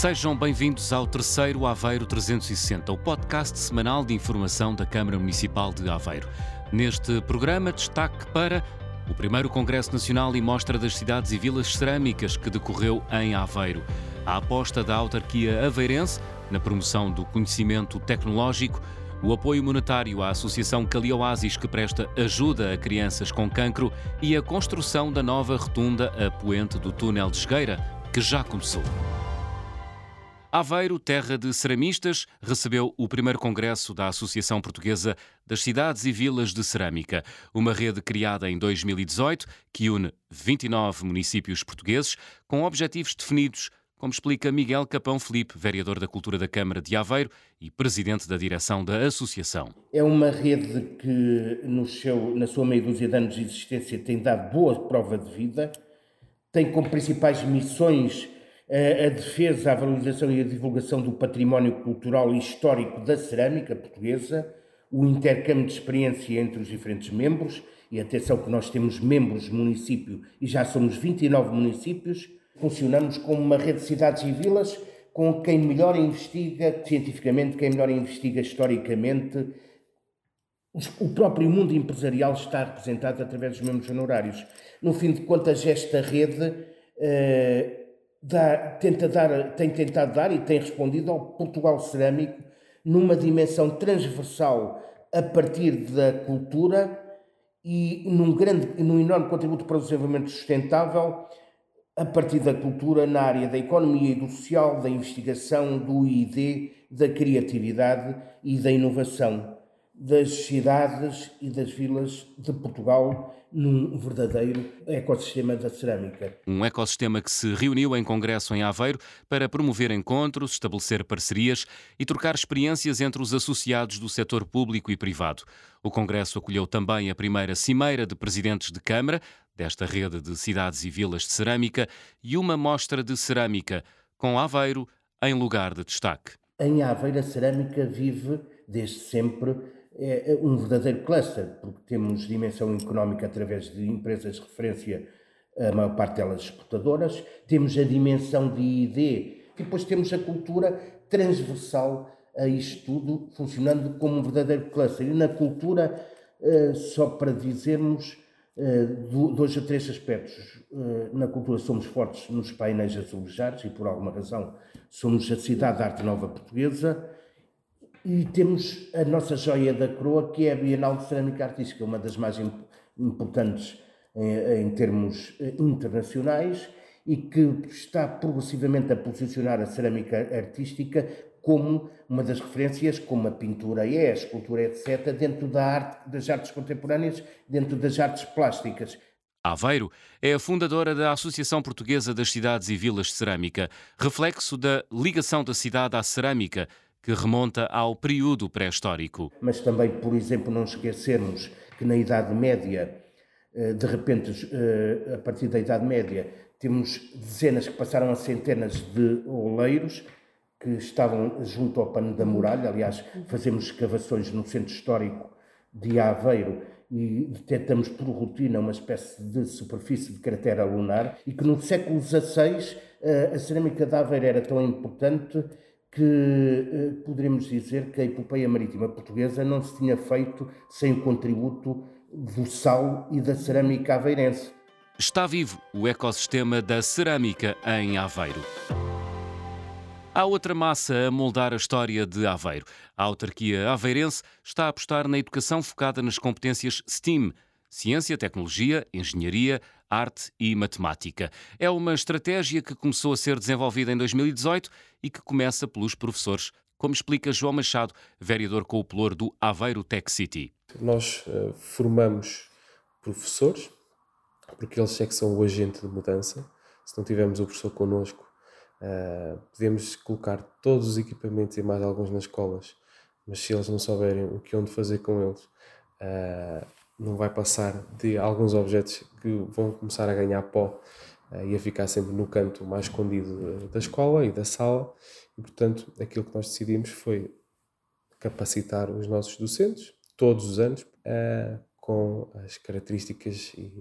Sejam bem-vindos ao terceiro Aveiro 360, o podcast semanal de informação da Câmara Municipal de Aveiro. Neste programa, destaque para o primeiro Congresso Nacional e Mostra das Cidades e Vilas Cerâmicas que decorreu em Aveiro, a aposta da autarquia aveirense na promoção do conhecimento tecnológico, o apoio monetário à Associação Calioasis que presta ajuda a crianças com cancro e a construção da nova rotunda a poente do túnel de Esgueira, que já começou. Aveiro, terra de ceramistas, recebeu o primeiro congresso da Associação Portuguesa das Cidades e Vilas de Cerâmica, uma rede criada em 2018 que une 29 municípios portugueses com objetivos definidos, como explica Miguel Capão Felipe, vereador da Cultura da Câmara de Aveiro e presidente da direção da associação. É uma rede que, seu, na sua meia dúzia de anos de existência, tem dado boa prova de vida, tem como principais missões a defesa, a valorização e a divulgação do património cultural e histórico da cerâmica portuguesa, o intercâmbio de experiência entre os diferentes membros, e atenção que nós temos membros município e já somos 29 municípios, funcionamos como uma rede de cidades e vilas com quem melhor investiga cientificamente, quem melhor investiga historicamente. O próprio mundo empresarial está representado através dos membros honorários. No fim de contas, esta rede eh, dá, tenta dar, tem tentado dar e tem respondido ao Portugal cerâmico numa dimensão transversal a partir da cultura e num grande, num enorme contributo para o desenvolvimento sustentável a partir da cultura na área da economia e do social, da investigação, do ID, da criatividade e da inovação das cidades e das vilas de Portugal num verdadeiro ecossistema da cerâmica. Um ecossistema que se reuniu em congresso em Aveiro para promover encontros, estabelecer parcerias e trocar experiências entre os associados do setor público e privado. O congresso acolheu também a primeira cimeira de presidentes de Câmara desta rede de cidades e vilas de cerâmica e uma mostra de cerâmica, com Aveiro em lugar de destaque. Em Aveiro, a cerâmica vive desde sempre é, é um verdadeiro cluster, porque temos dimensão económica através de empresas de referência, a maior parte delas exportadoras, temos a dimensão de ID e depois temos a cultura transversal a isto tudo, funcionando como um verdadeiro cluster. E na cultura, eh, só para dizermos eh, dois ou três aspectos. Eh, na cultura somos fortes nos painéis azulejados e, por alguma razão, somos a cidade da arte nova portuguesa e temos a nossa joia da coroa, que é a Bienal de Cerâmica Artística, uma das mais importantes em, termos eh, internacionais e que está progressivamente a posicionar a cerâmica artística como uma das referências, como a pintura é, a escultura, etc., dentro da arte, das artes contemporâneas, dentro das artes plásticas. Aveiro é a fundadora da Associação Portuguesa das Cidades e Vilas de Cerâmica, reflexo da ligação da cidade à cerâmica, que remonta ao período pré-histórico. Mas também, por exemplo, não esquecermos que na Idade Média, eh, de repente, eh, a partir da Idade Média, temos dezenas que passaram a centenas de oleiros que estavam junto ao pano da muralha. Aliás, fazemos escavações no centro histórico de Aveiro e detectamos por rotina uma espécie de superfície de cratera lunar e que no século XVI eh, a cerâmica de Aveiro era tão importante que eh, poderíamos dizer que a epopeia marítima portuguesa não se tinha feito sem o contributo do sal e da cerâmica aveirense. Está vivo o ecossistema da cerâmica em Aveiro. Há outra massa a moldar a história de Aveiro. A autarquia aveirense está a apostar na educação focada nas competências STEAM ciência, tecnologia, engenharia, arte e matemática. É uma estratégia que começou a ser desenvolvida em 2018 e que começa pelos professores, como explica João Machado, vereador com o pelour do Aveiro Tech City. Nós uh, formamos professores, porque eles é que são o agente de mudança. Se não tivermos o professor connosco, uh, podemos colocar todos os equipamentos e mais alguns nas escolas, mas se eles não souberem o que onde fazer com eles, uh, não vai passar de alguns objetos que vão começar a ganhar pó uh, e a ficar sempre no canto mais escondido da escola e da sala. E, portanto, aquilo que nós decidimos foi capacitar os nossos docentes, todos os anos, uh, com as características e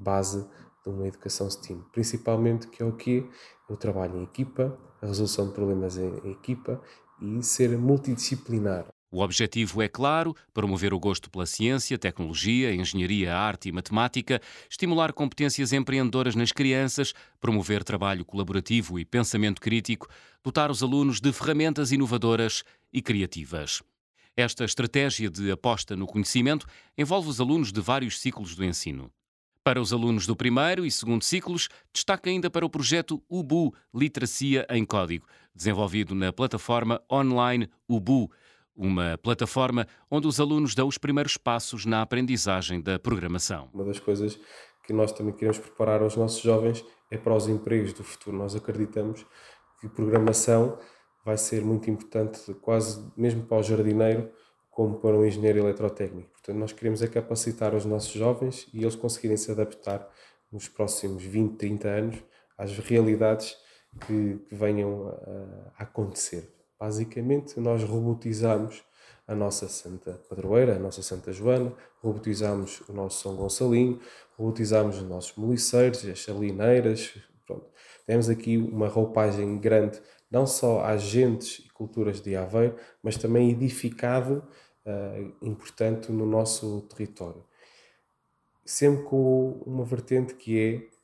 base de uma educação STEAM. Principalmente que é o que o trabalho em equipa, a resolução de problemas em, em equipa e ser multidisciplinar. O objetivo é claro: promover o gosto pela ciência, tecnologia, engenharia, arte e matemática, estimular competências empreendedoras nas crianças, promover trabalho colaborativo e pensamento crítico, dotar os alunos de ferramentas inovadoras e criativas. Esta estratégia de aposta no conhecimento envolve os alunos de vários ciclos do ensino. Para os alunos do primeiro e segundo ciclos, destaca ainda para o projeto UBU Literacia em Código, desenvolvido na plataforma online UBU, uma plataforma onde os alunos dão os primeiros passos na aprendizagem da programação. Uma das coisas que nós também queremos preparar aos nossos jovens é para os empregos do futuro. Nós acreditamos que programação vai ser muito importante, quase mesmo para o jardineiro, como para um engenheiro eletrotécnico. Portanto, nós queremos é capacitar os nossos jovens e eles conseguirem se adaptar nos próximos 20, 30 anos às realidades que, que venham a, a, acontecer. Basicamente, nós robotizamos a nossa Santa Padroeira, a nossa Santa Joana, robotizamos o nosso São Gonçalinho, robotizamos os nossos moliceiros, as salineiras. Pronto. Temos aqui uma roupagem grande, não só às gentes e culturas de Aveiro, mas também edificado uh, importante no nosso território. Sempre com uma vertente que é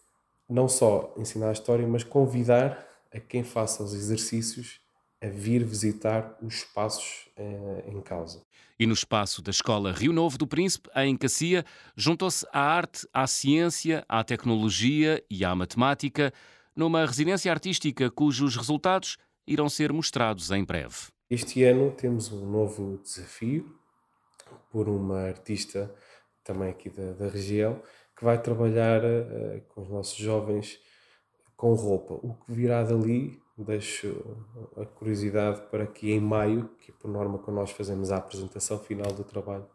não só ensinar a história, mas convidar a quem faça os exercícios a vir visitar os espaços uh, em causa. E no espaço da Escola Rio Novo do Príncipe, em Cacia, juntou-se à arte, à ciência, à tecnologia e à matemática, numa residência artística cujos resultados irão ser mostrados em breve. Este ano temos um novo desafio por uma artista também aqui da, da região que vai trabalhar uh, com os nossos jovens com roupa. O que virá dali, deixo a curiosidade para que em maio, que por norma quando nós fazemos a apresentação final do trabalho,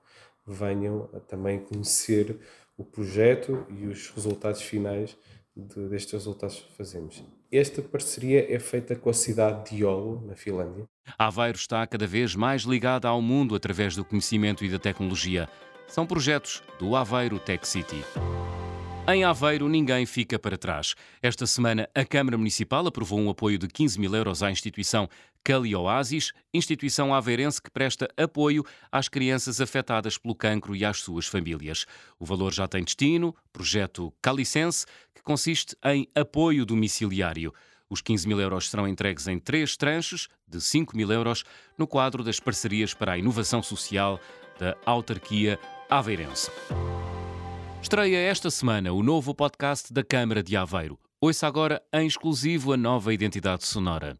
venham também conhecer o projeto e os resultados finais de, destes resultados que fazemos. Esta parceria é feita com a cidade de Oulu, na Finlândia. Aveiro está cada vez mais ligada ao mundo através do conhecimento e da tecnologia. São projetos do Aveiro Tech City. Em Aveiro, ninguém fica para trás. Esta semana, a Câmara Municipal aprovou um apoio de 15 mil euros à instituição Cali Oasis, instituição aveirense que presta apoio às crianças afetadas pelo cancro e às suas famílias. O valor já tem destino, projeto Calicense, que consiste em apoio domiciliário. Os 15 mil euros serão entregues em três tranches de 5 mil euros no quadro das parcerias para a inovação social da autarquia aveirense. Estreia esta semana o novo podcast da Câmara de Aveiro. Ouça agora em exclusivo a nova identidade sonora.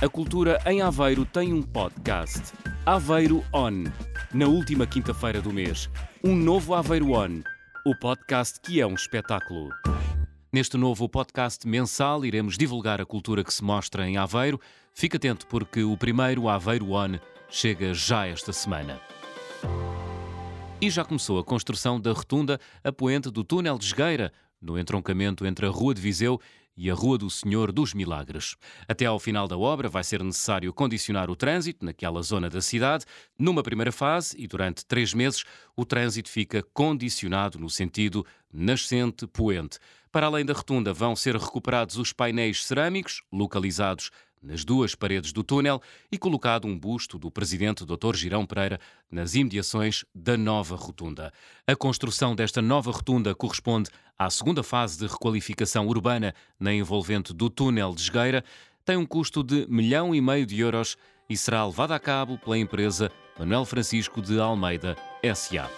A cultura em Aveiro tem um podcast. Aveiro On. Na última quinta-feira do mês. Um novo Aveiro On. O podcast que é um espetáculo. Neste novo podcast mensal, iremos divulgar a cultura que se mostra em Aveiro. Fique atento porque o primeiro Aveiro On chega já esta semana. E já começou a construção da rotunda a poente do túnel de Esgueira, no entroncamento entre a Rua de Viseu e a Rua do Senhor dos Milagres. Até ao final da obra vai ser necessário condicionar o trânsito naquela zona da cidade. Numa primeira fase e durante três meses, o trânsito fica condicionado no sentido nascente-poente. Para além da rotunda, vão ser recuperados os painéis cerâmicos, localizados nas duas paredes do túnel e colocado um busto do presidente Dr. Girão Pereira nas imediações da nova rotunda. A construção desta nova rotunda corresponde à segunda fase de requalificação urbana na envolvente do túnel de Esgueira, tem um custo de milhão e meio de euros e será levada a cabo pela empresa Manuel Francisco de Almeida S.A.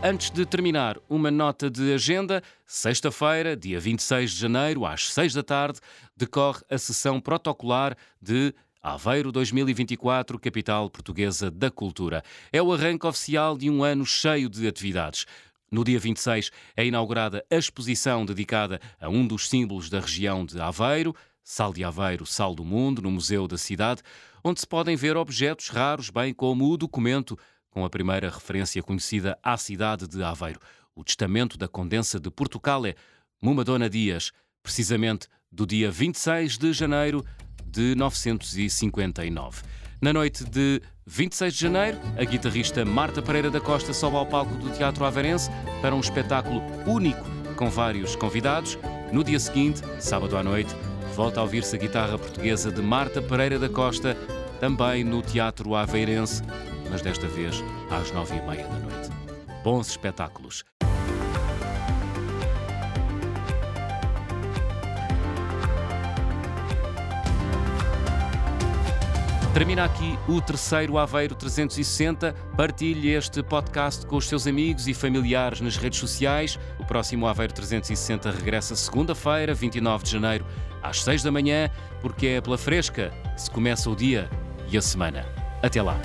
Antes de terminar, uma nota de agenda. Sexta-feira, dia 26 de janeiro, às 6 da tarde, decorre a sessão protocolar de Aveiro 2024, capital portuguesa da cultura. É o arranque oficial de um ano cheio de atividades. No dia 26 é inaugurada a exposição dedicada a um dos símbolos da região de Aveiro, Sal de Aveiro, Sal do Mundo, no Museu da Cidade, onde se podem ver objetos raros, bem como o documento com a primeira referência conhecida à cidade de Aveiro, o testamento da condensa de Portucale, Mumadona Dias, precisamente do dia 26 de janeiro de 959. Na noite de 26 de janeiro, a guitarrista Marta Pereira da Costa sobe ao palco do Teatro Aveirense para um espetáculo único com vários convidados. No dia seguinte, sábado à noite, volta a ouvir-se a guitarra portuguesa de Marta Pereira da Costa, também no Teatro Aveirense, mas desta vez às nove e meia da noite. Bons espetáculos! Termina aqui o terceiro Aveiro 360. Partilhe este podcast com os seus amigos e familiares nas redes sociais. O próximo Aveiro 360 regressa segunda-feira, 29 de janeiro, às 6 da manhã, porque é pela fresca que se começa o dia e a semana. Até lá!